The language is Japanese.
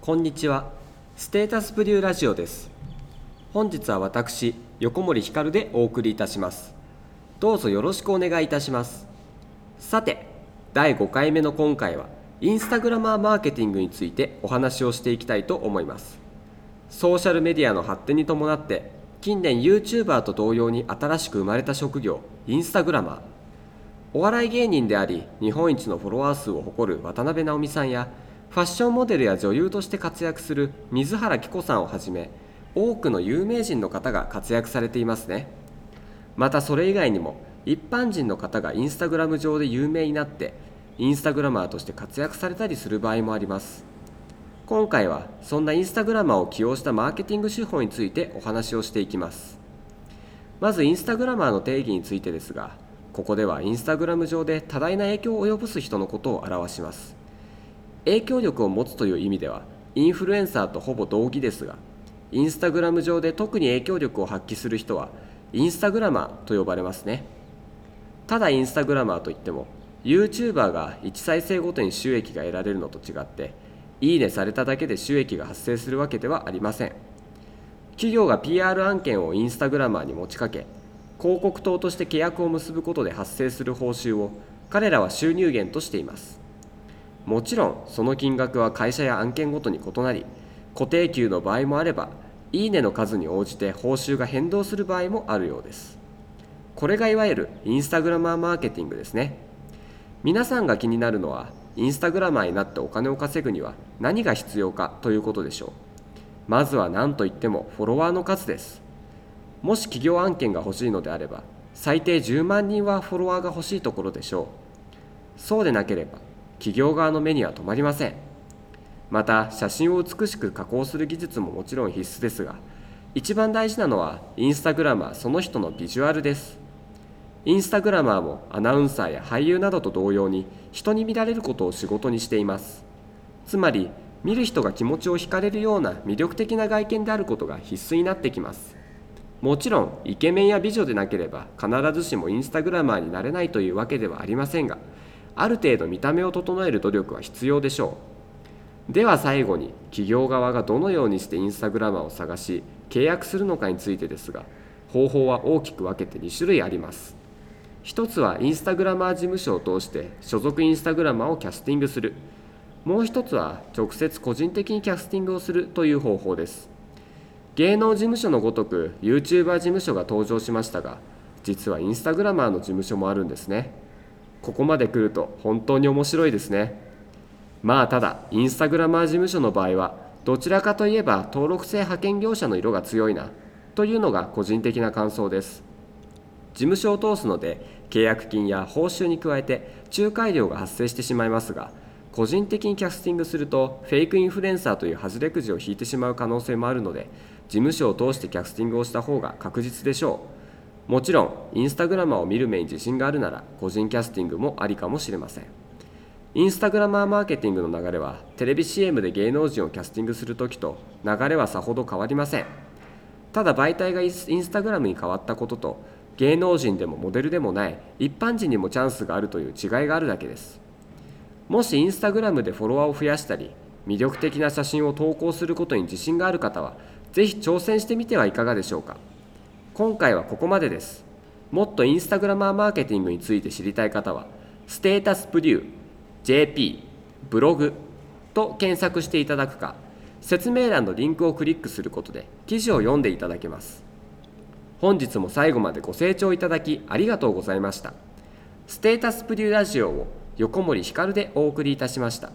こんにちは。ステータスプリューラジオです。本日は私横森ひかるでお送りいたします。どうぞよろしくお願いいたします。さて第5回目の今回はインスタグラマーマーケティングについてお話をしていきたいと思います。ソーシャルメディアの発展に伴って近年 YouTuber と同様に新しく生まれた職業インスタグラマー。お笑い芸人であり日本一のフォロワー数を誇る渡辺直美さんやファッションモデルや女優として活躍する水原希子さんをはじめ多くの有名人の方が活躍されていますね。またそれ以外にも一般人の方がインスタグラム上で有名になってインスタグラマーとして活躍されたりする場合もあります。今回はそんなインスタグラマーを起用したマーケティング手法についてお話をしていきます。まずインスタグラマーの定義についてですがここではインスタグラム上で多大な影響を及ぼす人のことを表します。影響力を持つという意味ではインフルエンサーとほぼ同義ですがインスタグラム上で特に影響力を発揮する人はインスタグラマーと呼ばれますね。ただインスタグラマーといっても YouTuber が1再生ごとに収益が得られるのと違っていいねされただけで収益が発生するわけではありません。企業が PR 案件をインスタグラマーに持ちかけ広告塔として契約を結ぶことで発生する報酬を彼らは収入源としています。もちろんその金額は会社や案件ごとに異なり固定給の場合もあればいいねの数に応じて報酬が変動する場合もあるようです。これがいわゆるインスタグラマーマーケティングですね。皆さんが気になるのはインスタグラマーになってお金を稼ぐには何が必要かということでしょう。まずは何といってもフォロワーの数です。もし企業案件が欲しいのであれば最低10万人はフォロワーが欲しいところでしょう。そうでなければ企業側の目には止まりません。また写真を美しく加工する技術ももちろん必須ですが一番大事なのはインスタグラマーその人のビジュアルです。インスタグラマーもアナウンサーや俳優などと同様に人に見られることを仕事にしています。つまり見る人が気持ちを惹かれるような魅力的な外見であることが必須になってきます。もちろんイケメンや美女でなければ必ずしもインスタグラマーになれないというわけではありませんがある程度見た目を整える努力は必要でしょう。では最後に企業側がどのようにしてインスタグラマーを探し契約するのかについてですが方法は大きく分けて2種類あります。一つはインスタグラマー事務所を通して所属インスタグラマーをキャスティングする。もう一つは直接個人的にキャスティングをするという方法です。芸能事務所のごとく YouTuber 事務所が登場しましたが実はインスタグラマーの事務所もあるんですね。ここまで来ると本当に面白いですね。まあただインスタグラマー事務所の場合はどちらかといえば登録制派遣業者の色が強いなというのが個人的な感想です。事務所を通すので契約金や報酬に加えて仲介料が発生してしまいますが個人的にキャスティングするとフェイクインフルエンサーという外れくじを引いてしまう可能性もあるので事務所を通してキャスティングをした方が確実でしょう。もちろんインスタグラマーを見る目に自信があるなら個人キャスティングもありかもしれません。インスタグラマーマーケティングの流れはテレビ CM で芸能人をキャスティングするときと流れはさほど変わりません。ただ媒体がインスタグラムに変わったことと芸能人でもモデルでもない一般人にもチャンスがあるという違いがあるだけです。もしインスタグラムでフォロワーを増やしたり魅力的な写真を投稿することに自信がある方は是非挑戦してみてはいかがでしょうか。今回はここまでです。もっとインスタグラマーマーケティングについて知りたい方は、ステータスプリュー、JP、ブログと検索していただくか、説明欄のリンクをクリックすることで記事を読んでいただけます。本日も最後までご清聴いただきありがとうございました。ステータスプリューラジオを横森ひかるでお送りいたしました。